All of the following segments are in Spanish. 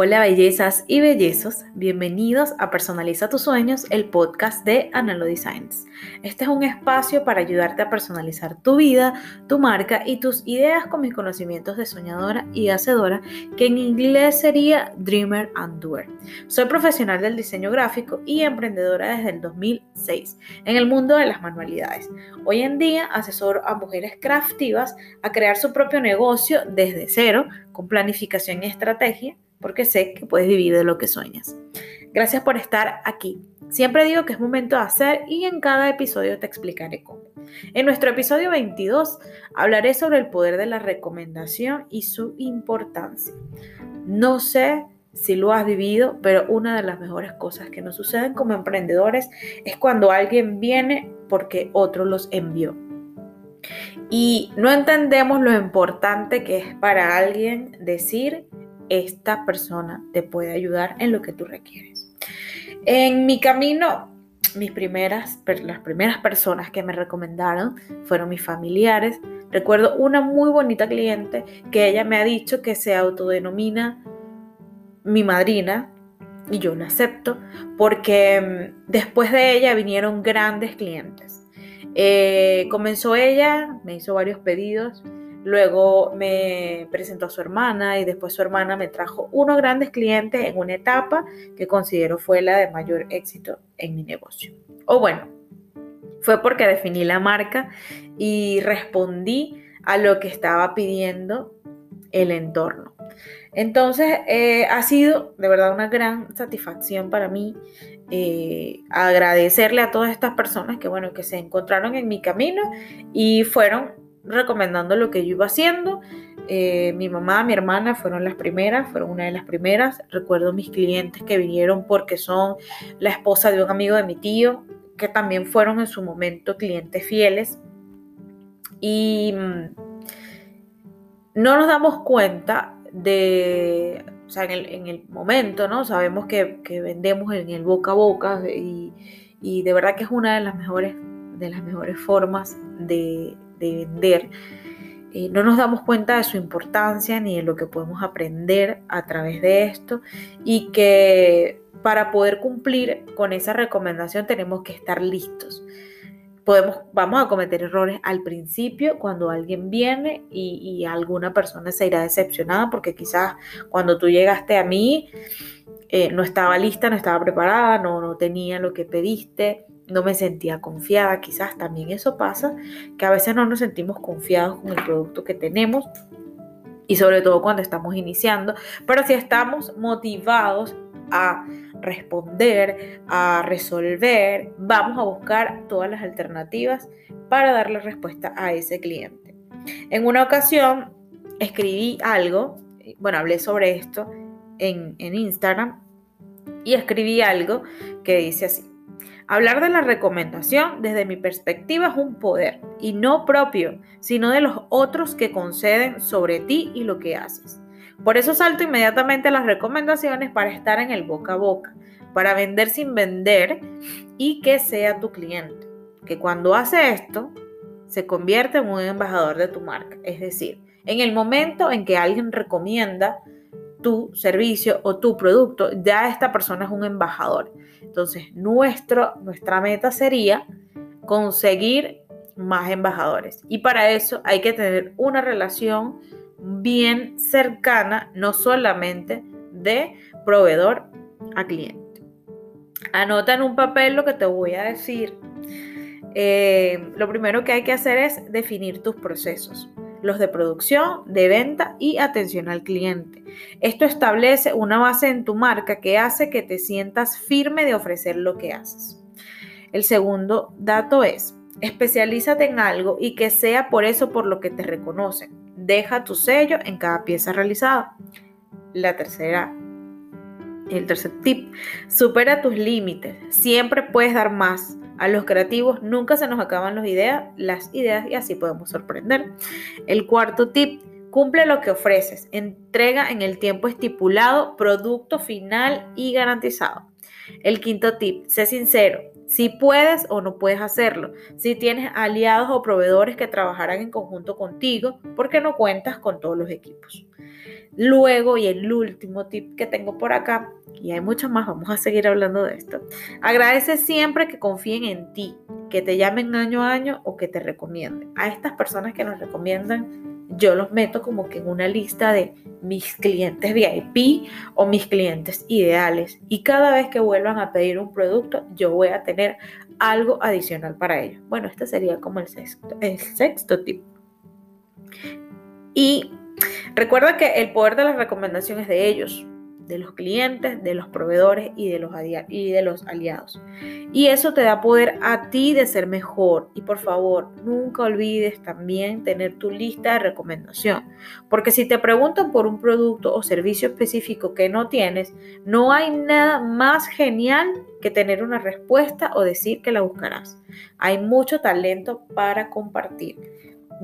Hola bellezas y bellezos, bienvenidos a Personaliza tus sueños, el podcast de Analo Designs. Este es un espacio para ayudarte a personalizar tu vida, tu marca y tus ideas con mis conocimientos de soñadora y hacedora, que en inglés sería Dreamer and Doer. Soy profesional del diseño gráfico y emprendedora desde el 2006 en el mundo de las manualidades. Hoy en día asesoro a mujeres craftivas a crear su propio negocio desde cero, con planificación y estrategia porque sé que puedes vivir de lo que sueñas. Gracias por estar aquí. Siempre digo que es momento de hacer y en cada episodio te explicaré cómo. En nuestro episodio 22 hablaré sobre el poder de la recomendación y su importancia. No sé si lo has vivido, pero una de las mejores cosas que nos suceden como emprendedores es cuando alguien viene porque otro los envió. Y no entendemos lo importante que es para alguien decir esta persona te puede ayudar en lo que tú requieres. En mi camino, mis primeras, las primeras personas que me recomendaron fueron mis familiares. Recuerdo una muy bonita cliente que ella me ha dicho que se autodenomina mi madrina y yo la acepto porque mm, después de ella vinieron grandes clientes. Eh, comenzó ella, me hizo varios pedidos Luego me presentó a su hermana y después su hermana me trajo unos grandes clientes en una etapa que considero fue la de mayor éxito en mi negocio. O bueno, fue porque definí la marca y respondí a lo que estaba pidiendo el entorno. Entonces eh, ha sido de verdad una gran satisfacción para mí eh, agradecerle a todas estas personas que bueno que se encontraron en mi camino y fueron recomendando lo que yo iba haciendo. Eh, mi mamá, mi hermana fueron las primeras, fueron una de las primeras. Recuerdo mis clientes que vinieron porque son la esposa de un amigo de mi tío, que también fueron en su momento clientes fieles. Y mm, no nos damos cuenta de, o sea, en el, momento, ¿no? Sabemos que, vendemos en el boca a boca y, y de verdad que es una de las mejores, de las mejores formas de, de vender, eh, no nos damos cuenta de su importancia ni de lo que podemos aprender a través de esto y que para poder cumplir con esa recomendación tenemos que estar listos. Podemos, vamos a cometer errores al principio cuando alguien viene y, alguna persona se irá decepcionada porque quizás cuando tú llegaste a mí eh, no estaba lista, no estaba preparada, no, no tenía lo que pediste no me sentía confiada, quizás también eso pasa, que a veces no nos sentimos confiados con el producto que tenemos y sobre todo cuando estamos iniciando, pero si estamos motivados a responder, a resolver, vamos a buscar todas las alternativas para darle respuesta a ese cliente. En una ocasión escribí algo, bueno, hablé sobre esto en, en Instagram y escribí algo que dice así. Hablar de la recomendación desde mi perspectiva es un poder, y no propio, sino de los otros que conceden sobre ti y lo que haces. Por eso salto inmediatamente a las recomendaciones para estar en el boca a boca, para vender sin vender y que sea tu cliente, que cuando hace esto se convierte en un embajador de tu marca. Es decir, en el momento en que alguien recomienda tu servicio o tu producto, ya esta persona es un embajador. Entonces, nuestro, nuestra meta sería conseguir más embajadores. Y para eso hay que tener una relación bien cercana, no solamente de proveedor a cliente. Anota en un papel lo que te voy a decir. Eh, lo primero que hay que hacer es definir tus procesos los de producción, de venta y atención al cliente. Esto establece una base en tu marca que hace que te sientas firme de ofrecer lo que haces. El segundo dato es, especialízate en algo y que sea por eso por lo que te reconocen. Deja tu sello en cada pieza realizada. La tercera el tercer tip, supera tus límites. Siempre puedes dar más. A los creativos nunca se nos acaban las ideas, y así podemos sorprender. El cuarto tip, cumple lo que ofreces. Entrega en el tiempo estipulado producto final y garantizado. El quinto tip, sé sincero. Si puedes o no puedes hacerlo, si tienes aliados o proveedores que trabajarán en conjunto contigo, porque no cuentas con todos los equipos. Luego, y el último tip que tengo por acá, y hay muchos más, vamos a seguir hablando de esto, agradece siempre que confíen en ti, que te llamen año a año o que te recomienden. A estas personas que nos recomiendan, yo los meto como que en una lista de mis clientes VIP o mis clientes ideales. Y cada vez que vuelvan a pedir un producto, yo voy a tener algo adicional para ellos. Bueno, este sería como el sexto, el sexto tip. Y Recuerda que el poder de las recomendaciones de ellos, de los clientes, de los proveedores y de los, y de los aliados. Y eso te da poder a ti de ser mejor. Y por favor, nunca olvides también tener tu lista de recomendación. Porque si te preguntan por un producto o servicio específico que no tienes, no hay nada más genial que tener una respuesta o decir que la buscarás. Hay mucho talento para compartir.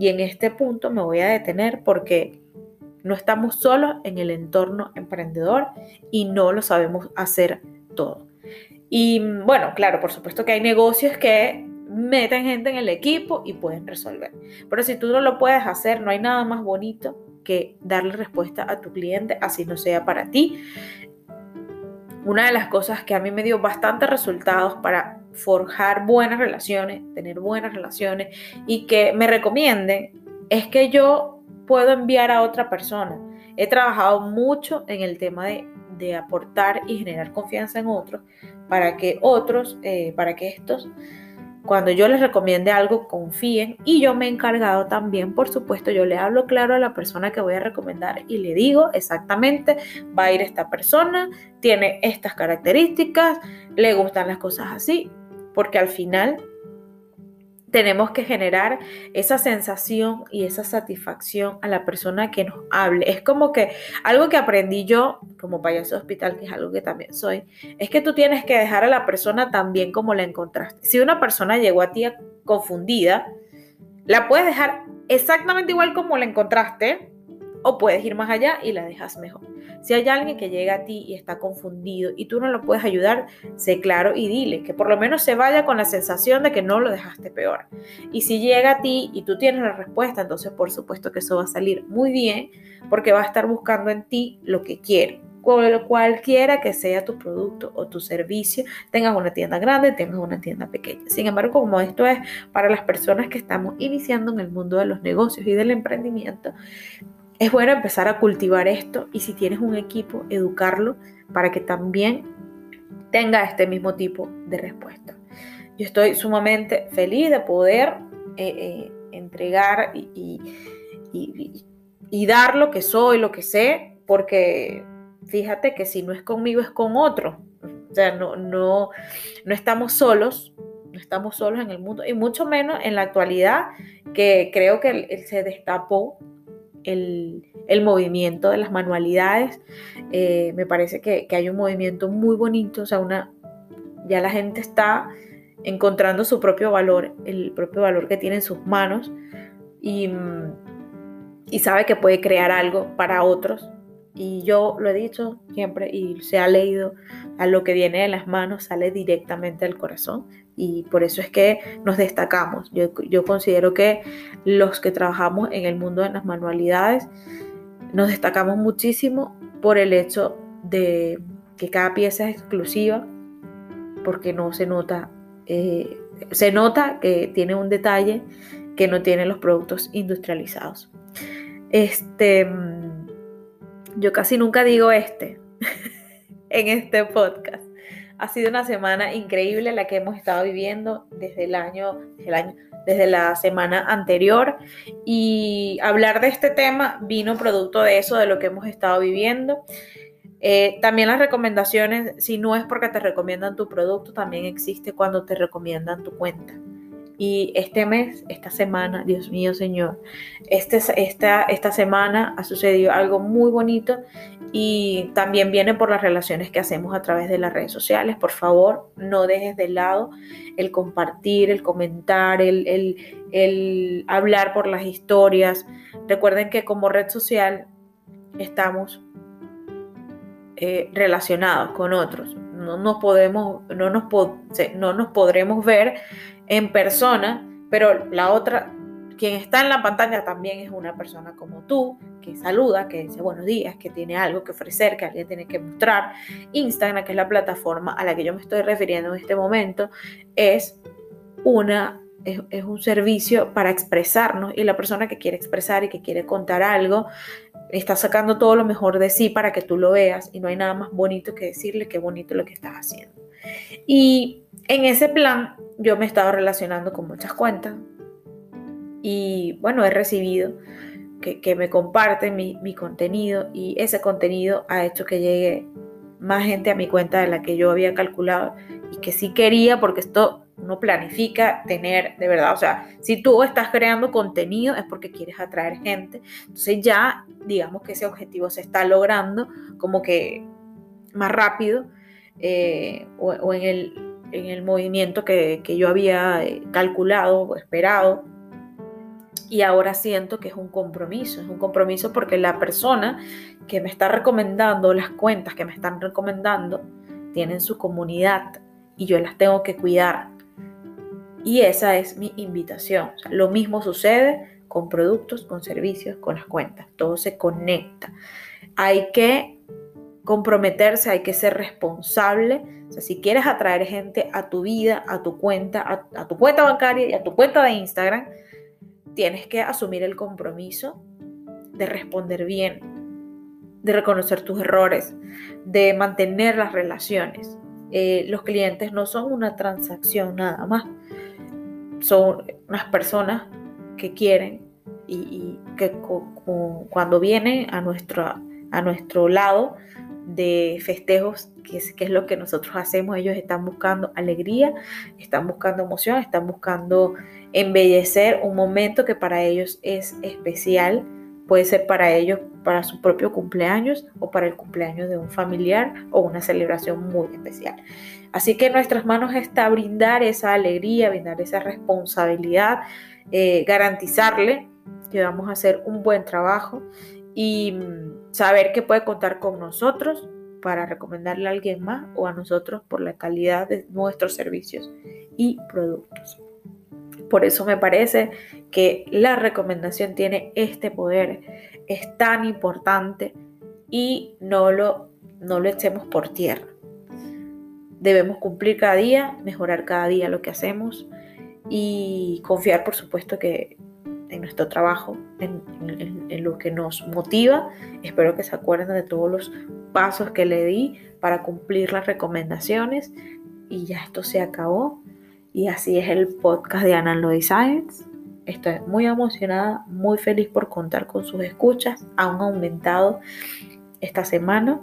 Y en este punto me voy a detener porque no estamos solos en el entorno emprendedor y no lo sabemos hacer todo. Y bueno, claro, por supuesto que hay negocios que meten gente en el equipo y pueden resolver. Pero si tú no lo puedes hacer, no hay nada más bonito que darle respuesta a tu cliente, así no sea para ti. Una de las cosas que a mí me dio bastantes resultados para forjar buenas relaciones, tener buenas relaciones y que me recomienden es que yo puedo enviar a otra persona. He trabajado mucho en el tema de, aportar y generar confianza en otros para que otros, eh, para que estos, cuando yo les recomiende algo, confíen. Y yo me he encargado también, por supuesto, yo le hablo claro a la persona que voy a recomendar y le digo exactamente, va a ir esta persona, tiene estas características, le gustan las cosas así, porque al final tenemos que generar esa sensación y esa satisfacción a la persona que nos hable. Es como que algo que aprendí yo como payaso hospital, que es algo que también soy, es que tú tienes que dejar a la persona tan bien como la encontraste. Si una persona llegó a ti confundida, la puedes dejar exactamente igual como la encontraste o puedes ir más allá y la dejas mejor. Si hay alguien que llega a ti y está confundido y tú no lo puedes ayudar, sé claro y dile que por lo menos se vaya con la sensación de que no lo dejaste peor. Y si llega a ti y tú tienes la respuesta, entonces por supuesto que eso va a salir muy bien porque va a estar buscando en ti lo que quiere cualquiera que sea tu producto o tu servicio, tengas una tienda grande, tengas una tienda pequeña. Sin embargo, como esto es para las personas que estamos iniciando en el mundo de los negocios y del emprendimiento, es bueno empezar a cultivar esto y si tienes un equipo, educarlo para que también tenga este mismo tipo de respuesta. Yo estoy sumamente feliz de poder eh, eh, entregar y, dar lo que soy, lo que sé, porque fíjate que si no es conmigo es con otro. O sea, no, no, no estamos solos, no estamos solos en el mundo, y mucho menos en la actualidad, que creo que se destapó el, movimiento de las manualidades. Eh, me parece que, hay un movimiento muy bonito, o sea, una, ya la gente está encontrando su propio valor, el propio valor que tiene en sus manos y, y sabe que puede crear algo para otros. Y yo lo he dicho siempre y se ha leído, a lo que viene de las manos sale directamente del corazón y por eso es que nos destacamos. Yo, considero que los que trabajamos en el mundo de las manualidades nos destacamos muchísimo por el hecho de que cada pieza es exclusiva, porque no se nota, eh, se nota que tiene un detalle que no tienen los productos industrializados. Este, yo casi nunca digo este en este podcast ha sido una semana increíble la que hemos estado viviendo desde el año, desde, el año, desde la semana anterior y hablar de este tema vino producto de eso, de lo que hemos estado viviendo. Eh, también las recomendaciones, si no es porque te recomiendan tu producto, también existe cuando te recomiendan tu cuenta. Y este mes, esta semana, Dios mío, Señor, este, esta, esta semana ha sucedido algo muy bonito y también viene por las relaciones que hacemos a través de las redes sociales. Por favor, no dejes de lado el compartir, el comentar, el, el hablar por las historias. Recuerden que como red social estamos eh, relacionados con otros. no podemos, no nos, no nos podremos ver en persona, pero la otra, quien está en la pantalla también es una persona como tú, que saluda, que dice buenos días, que tiene algo que ofrecer, que alguien tiene que mostrar. Instagram, que es la plataforma a la que yo me estoy refiriendo en este momento, es una es, un servicio para expresarnos y la persona que quiere expresar y que quiere contar algo está sacando todo lo mejor de sí para que tú lo veas y no hay nada más bonito que decirle qué bonito lo que estás haciendo. Y en ese plan yo me he estado relacionando con muchas cuentas y bueno, he recibido que, me comparten mi, mi contenido y ese contenido ha hecho que llegue más gente a mi cuenta de la que yo había calculado y que sí quería porque esto uno planifica tener, de verdad, o sea, si tú estás creando contenido es porque quieres atraer gente. Entonces ya, digamos que ese objetivo se está logrando como que más rápido eh, o, en, el, en, el, movimiento que, que yo había eh, calculado o esperado. Y ahora siento que es un compromiso, es un compromiso porque la persona que me está recomendando, las cuentas que me están recomendando, tienen su comunidad y yo las tengo que cuidar y esa es mi invitación. lo mismo sucede con productos, con servicios, con las cuentas. Todo se conecta. Hay que comprometerse, hay que ser responsable. Si quieres atraer gente a tu vida, a tu cuenta, a, tu cuenta bancaria y a tu cuenta de Instagram, tienes que asumir el compromiso de responder bien, de reconocer tus errores, de mantener las relaciones. Eh, los clientes no son una transacción nada más son unas personas que quieren y, que cuando vienen a a nuestro lado de festejos, que es, que lo que nosotros hacemos, ellos están buscando alegría, están buscando emoción, están buscando embellecer un momento que para ellos es especial, puede ser para ellos, para su propio cumpleaños o para el cumpleaños de un familiar o una celebración muy especial. Así que en nuestras manos está brindar esa alegría, brindar esa responsabilidad, eh, garantizarle que vamos a hacer un buen trabajo y mm, saber que puede contar con nosotros para recomendarle a alguien más o a nosotros por la calidad de nuestros servicios y productos. Por eso me parece que la recomendación tiene este poder, es tan importante y no lo, no lo echemos por tierra. Debemos cumplir cada día, mejorar cada día lo que hacemos y confiar, por supuesto, que en nuestro trabajo, en, lo que nos motiva. Espero que se acuerden de todos los pasos que le di para cumplir las recomendaciones. Y ya esto se acabó. Y así es el podcast de Analog Science. Estoy muy emocionada, muy feliz por contar con sus escuchas. Han aumentado esta semana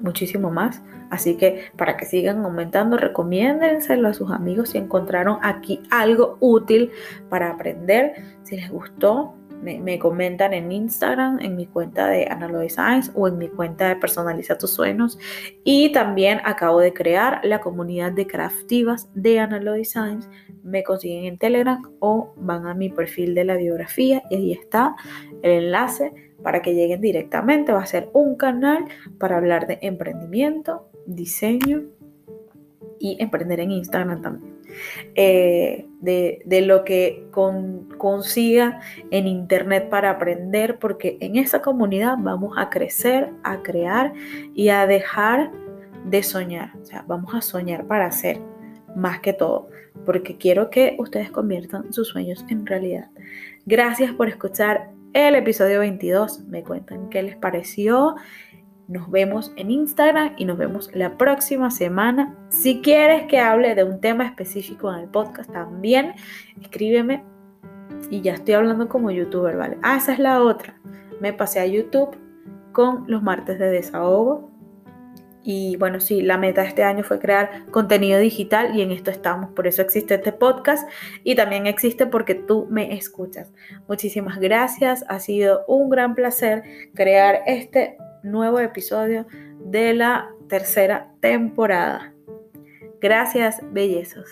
muchísimo más. Así que para que sigan aumentando, recomiéndenselo a sus amigos si encontraron aquí algo útil para aprender. Si les gustó, me, comentan en Instagram, en mi cuenta de Analoy Science o en mi cuenta de Personaliza tus sueños. Y también acabo de crear la comunidad de craftivas de Analoy Science. Me consiguen en Telegram o van a mi perfil de la biografía y ahí está el enlace para que lleguen directamente. Va a ser un canal para hablar de emprendimiento, diseño y emprender en Instagram también. Eh, de, lo que consiga en Internet para aprender, porque en esa comunidad vamos a crecer, a crear y a dejar de soñar. O sea, vamos a soñar para hacer más que todo, porque quiero que ustedes conviertan sus sueños en realidad. Gracias por escuchar el episodio 22. Me cuentan qué les pareció. Nos vemos en Instagram y nos vemos la próxima semana. Si quieres que hable de un tema específico en el podcast, también escríbeme. Y ya estoy hablando como youtuber, ¿vale? Ah, esa es la otra. Me pasé a YouTube con los martes de desahogo. Y bueno, sí, la meta de este año fue crear contenido digital y en esto estamos. Por eso existe este podcast y también existe porque tú me escuchas. Muchísimas gracias. Ha sido un gran placer crear este nuevo episodio de la tercera temporada. Gracias, bellezos.